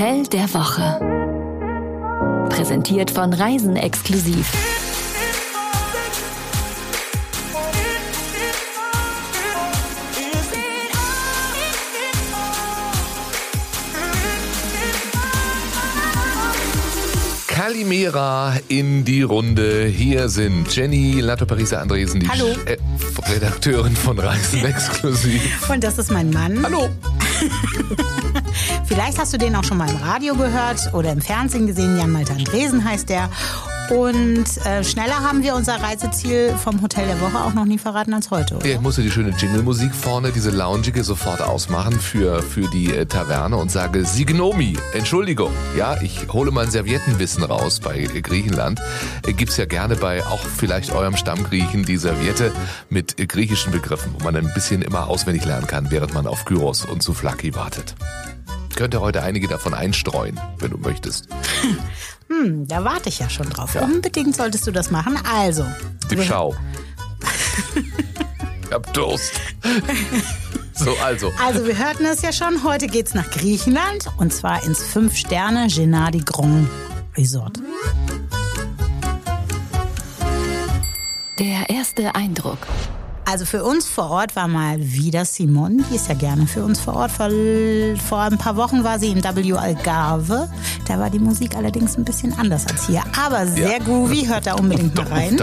Hotel der Woche. Präsentiert von Reisen exklusiv. Kalimera in die Runde. Hier sind Jenny Latto-Parisa Andresen, die Hallo. Sch- äh, Redakteurin von Reisen Exklusiv. Und das ist mein Mann. Hallo. Vielleicht hast du den auch schon mal im Radio gehört oder im Fernsehen gesehen. Jan Malte Andresen heißt der. Und äh, schneller haben wir unser Reiseziel vom Hotel der Woche auch noch nie verraten als heute. Oder? Ich musste die schöne Jingle-Musik vorne, diese loungige, sofort ausmachen für, für die äh, Taverne und sage Signomi. Entschuldigung. Ja, ich hole mein Serviettenwissen raus bei äh, Griechenland. Äh, gibt's ja gerne bei auch vielleicht eurem Stammgriechen die Serviette mit äh, griechischen Begriffen, wo man ein bisschen immer auswendig lernen kann, während man auf Gyros und Souvlaki wartet. Könnte heute einige davon einstreuen, wenn du möchtest. Hm, da warte ich ja schon drauf. Unbedingt solltest du das machen. Also. Die wir- Schau. ich hab Durst. So, also. Also, wir hörten es ja schon. Heute geht's nach Griechenland und zwar ins 5-Sterne Gennady Grand Resort. Der erste Eindruck. Also für uns vor Ort war mal wieder Simone, die ist ja gerne für uns vor Ort. Vor, vor ein paar Wochen war sie in W Algarve. Da war die Musik allerdings ein bisschen anders als hier. Aber sehr Ja. groovy, hört da unbedingt mal rein.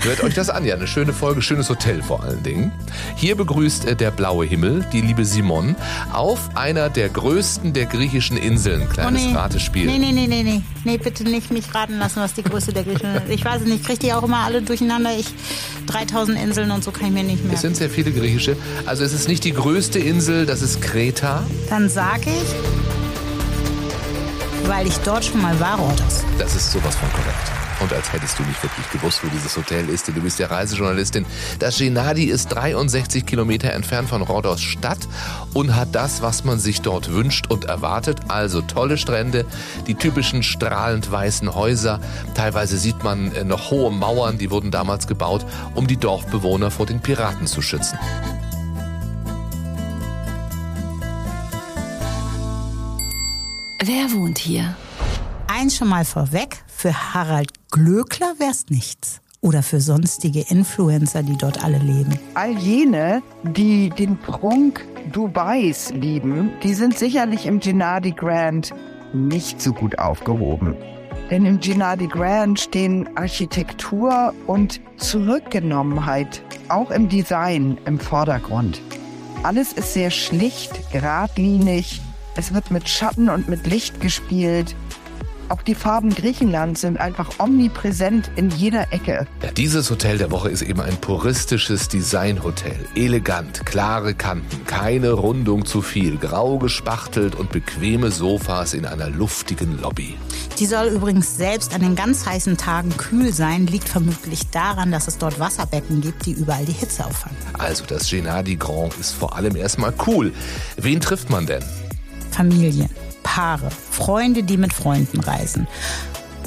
Hört euch das an, ja, eine schöne Folge, schönes Hotel vor allen Dingen. Hier begrüßt äh, der blaue Himmel, die liebe Simon, auf einer der größten der griechischen Inseln. Kleines Ratespiel. Oh, Nee, nee, nee, nee, nee. Nee, bitte nicht mich raten lassen, was die Größe der Griechen ist. Ich weiß es nicht, kriege die auch immer alle durcheinander. Ich 3000 Inseln und so kann ich mir nicht Es merken. sind sehr viele griechische. Also es ist nicht die größte Insel, das ist Kreta. Dann sag ich, weil ich dort schon mal war, Rhodos. Das ist sowas von korrekt. Und als hättest du nicht wirklich gewusst, wo dieses Hotel ist, denn du bist ja Reisejournalistin. Das Gennady ist 63 Kilometer entfernt von Rhodos Stadt und hat das, was man sich dort wünscht und erwartet. Also tolle Strände, die typischen strahlend weißen Häuser. Teilweise sieht man äh, noch hohe Mauern, die wurden damals gebaut, um die Dorfbewohner vor den Piraten zu schützen. Wer wohnt hier? Eins schon mal vorweg, für Harald Glöckler wär's nichts. Oder für sonstige Influencer, die dort alle leben. All jene, die den Prunk Dubais lieben, die sind sicherlich im Gennady Grand nicht so gut aufgehoben. Denn im Gennady Grand stehen Architektur und Zurückgenommenheit, auch im Design, im Vordergrund. Alles ist sehr schlicht, geradlinig. Es wird mit Schatten und mit Licht gespielt. Auch die Farben Griechenlands sind einfach omnipräsent in jeder Ecke. Ja, dieses Hotel der Woche ist eben ein puristisches Designhotel. Elegant, klare Kanten, keine Rundung zu viel, grau gespachtelt und bequeme Sofas in einer luftigen Lobby. Die soll übrigens selbst an den ganz heißen Tagen kühl sein, liegt vermutlich daran, dass es dort Wasserbecken gibt, die überall die Hitze auffangen. Also das Gennady Grand ist vor allem erstmal cool. Wen trifft man denn? Familien, Paare, Freunde, die mit Freunden reisen.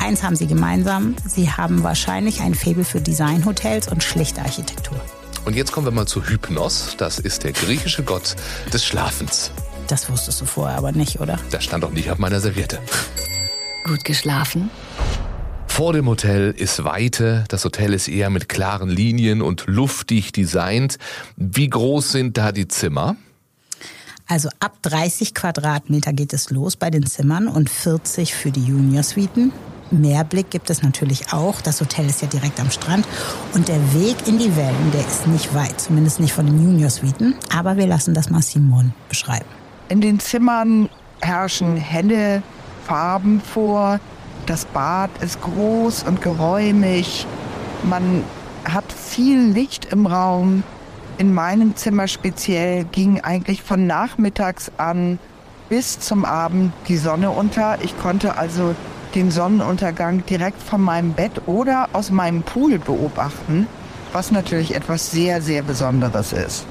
Eins haben sie gemeinsam, sie haben wahrscheinlich ein Faible für Designhotels und schlichte Architektur. Und jetzt kommen wir mal zu Hypnos. Das ist der griechische Gott des Schlafens. Das wusstest du vorher aber nicht, oder? Das stand auch nicht auf meiner Serviette. Gut geschlafen? Vor dem Hotel ist Weite. Das Hotel ist eher mit klaren Linien und luftig designt. Wie groß sind da die Zimmer? Also ab 30 Quadratmeter geht es los bei den Zimmern und 40 für die Junior-Suiten. Mehrblick gibt es natürlich auch. Das Hotel ist ja direkt am Strand. Und der Weg in die Wellen, der ist nicht weit, zumindest nicht von den Junior-Suiten. Aber wir lassen das mal Simon beschreiben. In den Zimmern herrschen helle Farben vor. Das Bad ist groß und geräumig. Man hat viel Licht im Raum. In meinem Zimmer speziell ging eigentlich von nachmittags an bis zum Abend die Sonne unter. Ich konnte also den Sonnenuntergang direkt von meinem Bett oder aus meinem Pool beobachten, was natürlich etwas sehr, sehr Besonderes ist.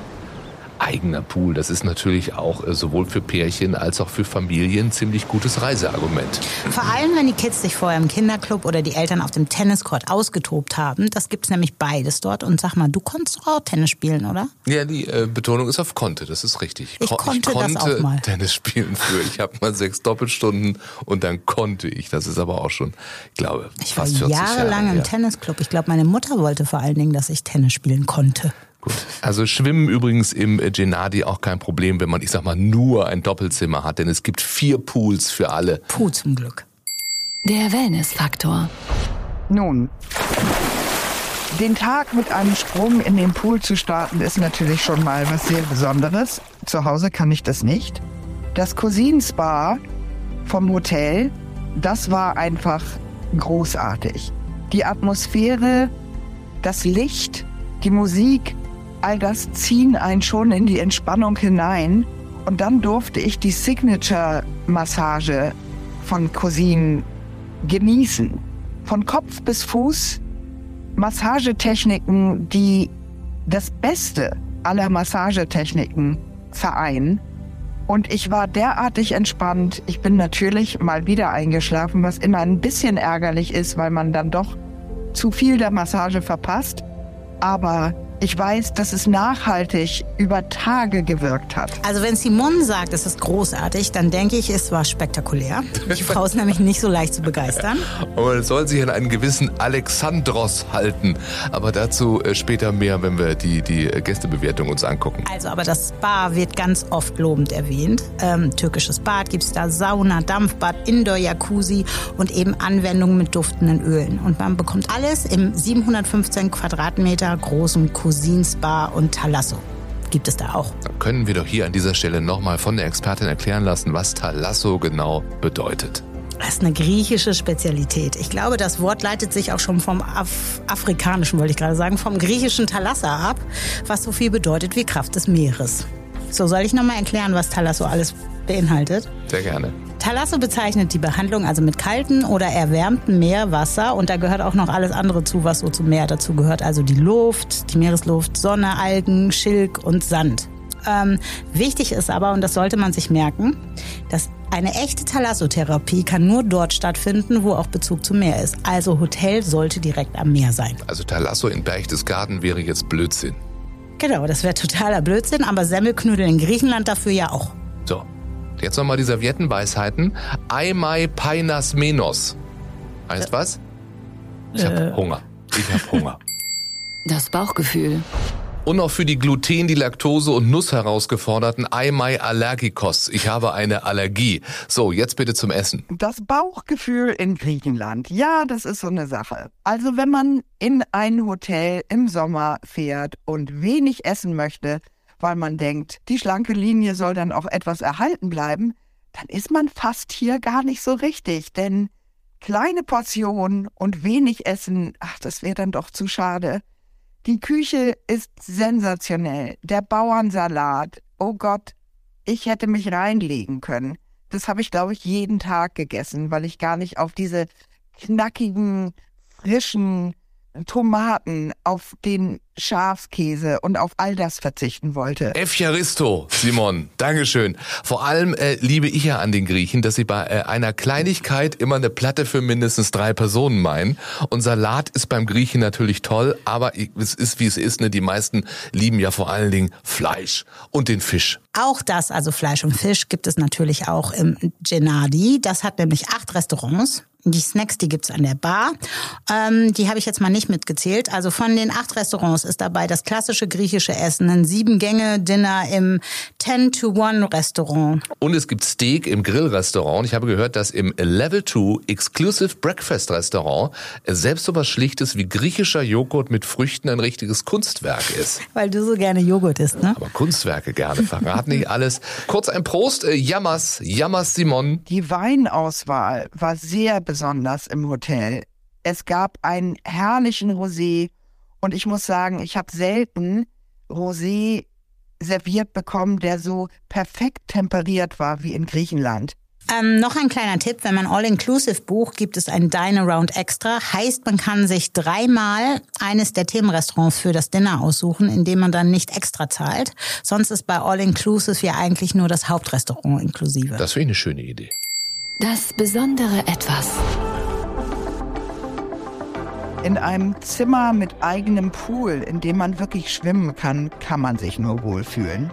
Eigener Pool. Das ist natürlich auch äh, sowohl für Pärchen als auch für Familien ein ziemlich gutes Reiseargument. Vor allem, wenn die Kids sich vorher im Kinderclub oder die Eltern auf dem Tenniscourt ausgetobt haben. Das gibt's nämlich beides dort. Und sag mal, du konntest auch Tennis spielen, oder? Ja, die äh, Betonung ist auf konnte, das ist richtig. Ich Ko- konnte ich das konnte auch mal. Tennis spielen früher. Ich habe mal sechs Doppelstunden und dann konnte ich. Das ist aber auch schon, ich glaube, Ich war fast 40 jahrelang Jahre im her. Tennisclub. Ich glaube, meine Mutter wollte vor allen Dingen, dass ich Tennis spielen konnte. Gut. Also Schwimmen übrigens im Gennadi auch kein Problem, wenn man, ich sag mal, nur ein Doppelzimmer hat, denn es gibt vier Pools für alle. Puh, zum Glück. Der Wellnessfaktor. Nun, den Tag mit einem Sprung in den Pool zu starten, ist natürlich schon mal was sehr Besonderes. Zu Hause kann ich das nicht. Das Cousin-Spa vom Hotel, das war einfach großartig. Die Atmosphäre, das Licht, die Musik, all das ziehen einen schon in die Entspannung hinein. Und dann durfte ich die Signature-Massage von Cousin genießen. Von Kopf bis Fuß Massagetechniken, die das Beste aller Massagetechniken vereinen. Und ich war derartig entspannt. Ich bin natürlich mal wieder eingeschlafen, was immer ein bisschen ärgerlich ist, weil man dann doch zu viel der Massage verpasst. Aber ich weiß, dass es nachhaltig über Tage gewirkt hat. Also wenn Simone sagt, es ist großartig, dann denke ich, es war spektakulär. Die Frau ist nämlich nicht so leicht zu begeistern. Aber es soll sich an einen gewissen Alexandros halten. Aber dazu äh, später mehr, wenn wir die, die äh, Gästebewertung uns angucken. Also, aber das Spa wird ganz oft lobend erwähnt. Ähm, türkisches Bad gibt's da Sauna, Dampfbad, Indoor-Jacuzzi und eben Anwendungen mit duftenden Ölen. Und man bekommt alles im 715 Quadratmeter großen Cousin-Spa und Thalasso. Gibt es da auch. Dann können wir doch hier an dieser Stelle nochmal von der Expertin erklären lassen, was Thalasso genau bedeutet. Das ist eine griechische Spezialität. Ich glaube, das Wort leitet sich auch schon vom Af afrikanischen, wollte ich gerade sagen, vom griechischen Thalassa ab, was so viel bedeutet wie Kraft des Meeres. So, soll ich nochmal erklären, was Thalasso alles beinhaltet? Sehr gerne. Thalasso bezeichnet die Behandlung also mit kaltem oder erwärmtem Meerwasser und da gehört auch noch alles andere zu, was so zum Meer dazu gehört. Also die Luft, die Meeresluft, Sonne, Algen, Schilk und Sand. Ähm, wichtig ist aber, und das sollte man sich merken, dass eine echte Thalassotherapie kann nur dort stattfinden, wo auch Bezug zum Meer ist. Also Hotel sollte direkt am Meer sein. Also Thalasso in Berchtesgaden wäre jetzt Blödsinn. Genau, das wäre totaler Blödsinn, aber Semmelknödel in Griechenland dafür ja auch. So, jetzt nochmal die Serviettenweisheiten. Aimai painas menos. Heißt was? Ich hab Hunger. Ich hab Hunger. Das Bauchgefühl. Und noch für die Gluten, die Laktose und Nuss herausgeforderten Aimai allergikos. Ich habe eine Allergie. So, jetzt bitte zum Essen. Das Bauchgefühl in Griechenland. Ja, das ist so eine Sache. Also wenn man in ein Hotel im Sommer fährt und wenig essen möchte, weil man denkt, die schlanke Linie soll dann auch etwas erhalten bleiben, dann ist man fast hier gar nicht so richtig. Denn kleine Portionen und wenig Essen, ach, das wäre dann doch zu schade. Die Küche ist sensationell. Der Bauernsalat, oh Gott, ich hätte mich reinlegen können. Das habe ich, glaube ich, jeden Tag gegessen, weil ich gar nicht auf diese knackigen, frischen Tomaten, auf den Schafskäse und auf all das verzichten wollte. Efcharisto, Simon, Dankeschön. Vor allem äh, liebe ich ja an den Griechen, dass sie bei äh, einer Kleinigkeit immer eine Platte für mindestens drei Personen meinen. Und Salat ist beim Griechen natürlich toll, aber es ist wie es ist. Ne? Die meisten lieben ja vor allen Dingen Fleisch und den Fisch. Auch das, also Fleisch und Fisch, gibt es natürlich auch im Gennadi. Das hat nämlich acht Restaurants. Die Snacks, die gibt's an der Bar. Ähm, die habe ich jetzt mal nicht mitgezählt. Also von den acht Restaurants ist dabei das klassische griechische Essen, ein Sieben-Gänge-Dinner im 10-to-1-Restaurant. Und es gibt Steak im Grillrestaurant. Ich habe gehört, dass im Level 2 Exclusive Breakfast Restaurant selbst so was Schlichtes wie griechischer Joghurt mit Früchten ein richtiges Kunstwerk ist. Weil du so gerne Joghurt isst, ne? Aber Kunstwerke gerne, verrat nicht alles. Kurz ein Prost, äh, Jammers, Jammers Simon. Die Weinauswahl war sehr besonders im Hotel. Es gab einen herrlichen Rosé und ich muss sagen, ich habe selten Rosé serviert bekommen, der so perfekt temperiert war wie in Griechenland. Ähm, noch ein kleiner Tipp, wenn man All-Inclusive bucht, gibt es ein Dine Around Extra. Heißt, man kann sich dreimal eines der Themenrestaurants für das Dinner aussuchen, indem man dann nicht extra zahlt. Sonst ist bei All-Inclusive ja eigentlich nur das Hauptrestaurant inklusive. Das wäre eine schöne Idee. Das besondere Etwas. In einem Zimmer mit eigenem Pool, in dem man wirklich schwimmen kann, kann man sich nur wohlfühlen.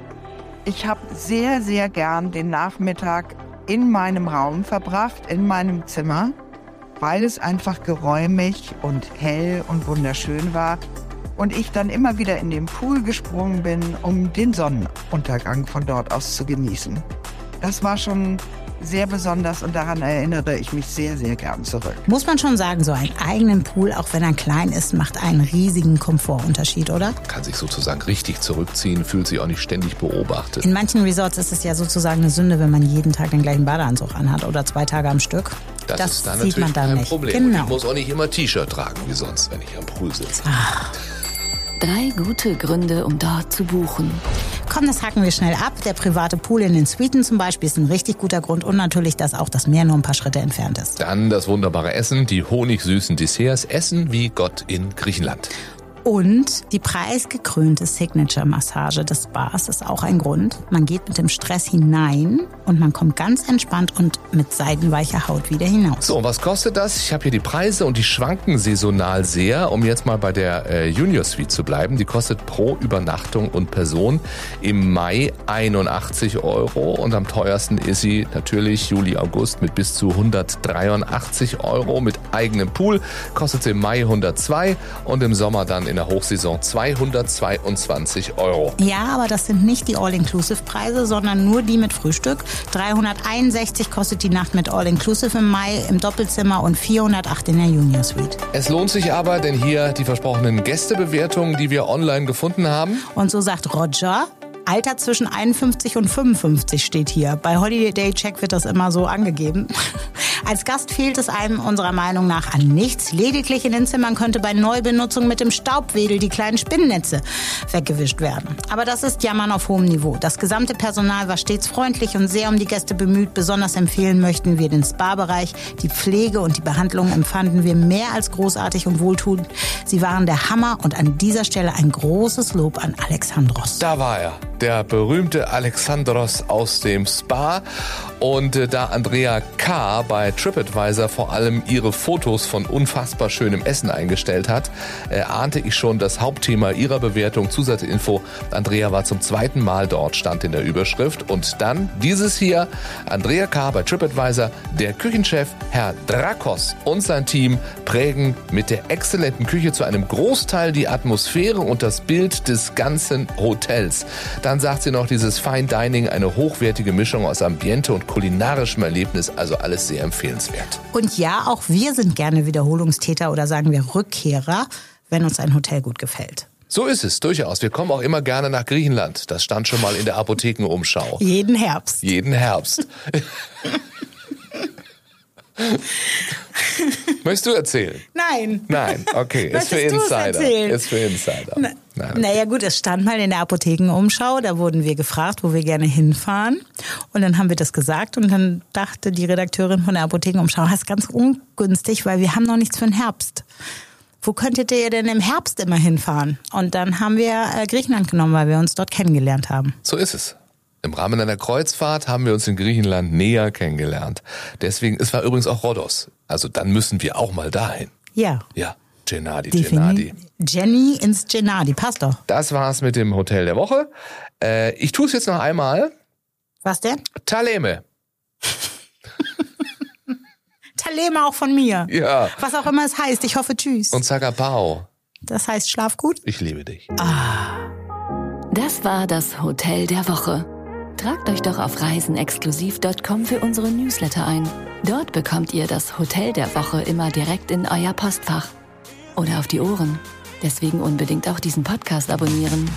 Ich habe sehr, sehr gern den Nachmittag in meinem Raum verbracht, in meinem Zimmer, weil es einfach geräumig und hell und wunderschön war. Und ich dann immer wieder in den Pool gesprungen bin, um den Sonnenuntergang von dort aus zu genießen. Das war schon sehr besonders und daran erinnere ich mich sehr, sehr gern zurück. Muss man schon sagen, so einen eigenen Pool, auch wenn er klein ist, macht einen riesigen Komfortunterschied, oder? Kann sich sozusagen richtig zurückziehen, fühlt sich auch nicht ständig beobachtet. In manchen Resorts ist es ja sozusagen eine Sünde, wenn man jeden Tag den gleichen Badeanzug anhat oder zwei Tage am Stück. Das, das ist dann sieht natürlich man da kein nicht. Problem. Und Genau. ich muss auch nicht immer T-Shirt tragen wie sonst, wenn ich am Pool sitze. Drei gute Gründe, um dort zu buchen. Komm, das hacken wir schnell ab. Der private Pool in den Suiten zum Beispiel ist ein richtig guter Grund und natürlich, dass auch das Meer nur ein paar Schritte entfernt ist. Dann das wunderbare Essen, die honigsüßen Desserts, Essen wie Gott in Griechenland. Und die preisgekrönte Signature-Massage des Spas ist auch ein Grund. Man geht mit dem Stress hinein und man kommt ganz entspannt und mit seidenweicher Haut wieder hinaus. So, und was kostet das? Ich habe hier die Preise und die schwanken saisonal sehr. Um jetzt mal bei der äh, Junior Suite zu bleiben, die kostet pro Übernachtung und Person im Mai 81 Euro und am teuersten ist sie natürlich Juli, August mit bis zu 183 Euro mit eigenem Pool. Kostet sie im Mai 102 und im Sommer dann in der Hochsaison 222 Euro. Ja, aber das sind nicht die All-Inclusive-Preise, sondern nur die mit Frühstück. 361 kostet die Nacht mit All-Inclusive im Mai im Doppelzimmer und 408 in der Junior Suite. Es lohnt sich aber, denn hier die versprochenen Gästebewertungen, die wir online gefunden haben. Und so sagt Roger, Alter zwischen 51 und 55 steht hier. Bei Holiday Day Check wird das immer so angegeben. Als Gast fehlt es einem unserer Meinung nach an nichts. Lediglich in den Zimmern könnte bei Neubenutzung mit dem Staubwedel die kleinen Spinnennetze weggewischt werden. Aber das ist Jammern auf hohem Niveau. Das gesamte Personal war stets freundlich und sehr um die Gäste bemüht. Besonders empfehlen möchten wir den Spa-Bereich. Die Pflege und die Behandlung empfanden wir mehr als großartig und wohltuend. Sie waren der Hammer und an dieser Stelle ein großes Lob an Alexandros. Da war er, der berühmte Alexandros aus dem Spa. Und äh, da Andrea K. bei TripAdvisor vor allem ihre Fotos von unfassbar schönem Essen eingestellt hat, ahnte ich schon das Hauptthema ihrer Bewertung. Zusatzinfo, Andrea war zum zweiten Mal dort, stand in der Überschrift. Und dann dieses hier, Andrea K. bei TripAdvisor, der Küchenchef Herr Drakos und sein Team prägen mit der exzellenten Küche zu einem Großteil die Atmosphäre und das Bild des ganzen Hotels. Dann sagt sie noch, dieses Fine Dining, eine hochwertige Mischung aus Ambiente und kulinarischem Erlebnis, also alles sehr empfehlenswert. Und ja, auch wir sind gerne Wiederholungstäter oder sagen wir Rückkehrer, wenn uns ein Hotel gut gefällt. So ist es, durchaus. Wir kommen auch immer gerne nach Griechenland. Das stand schon mal in der Apothekenumschau. Jeden Herbst. Jeden Herbst. Möchtest du erzählen? Nein. Nein, okay. Ist für Möchtest Insider. Ist für Insider. Na, Nein. Naja gut, es stand mal in der Apothekenumschau, da wurden wir gefragt, wo wir gerne hinfahren. Und dann haben wir das gesagt und dann dachte die Redakteurin von der Apothekenumschau, das ist ganz ungünstig, weil wir haben noch nichts für den Herbst. Wo könntet ihr denn im Herbst immer hinfahren? Und dann haben wir äh, Griechenland genommen, weil wir uns dort kennengelernt haben. So ist es. Im Rahmen einer Kreuzfahrt haben wir uns in Griechenland näher kennengelernt. Deswegen, es war übrigens auch Rhodos. Also dann müssen wir auch mal dahin. Ja, Ja, Gennadi, Gennadi. definitiv. Jenny ins Gennadi, passt doch. Das war's mit dem Hotel der Woche. Äh, ich tue es jetzt noch einmal. Was denn? Taleme. Talema auch von mir. Ja. Was auch immer es heißt. Ich hoffe, tschüss. Und Sagapao. Das heißt, schlaf gut. Ich liebe dich. Das war das Hotel der Woche. Tragt euch doch auf reisenexklusiv.com für unsere Newsletter ein. Dort bekommt ihr das Hotel der Woche immer direkt in euer Postfach. Oder auf die Ohren. Deswegen unbedingt auch diesen Podcast abonnieren.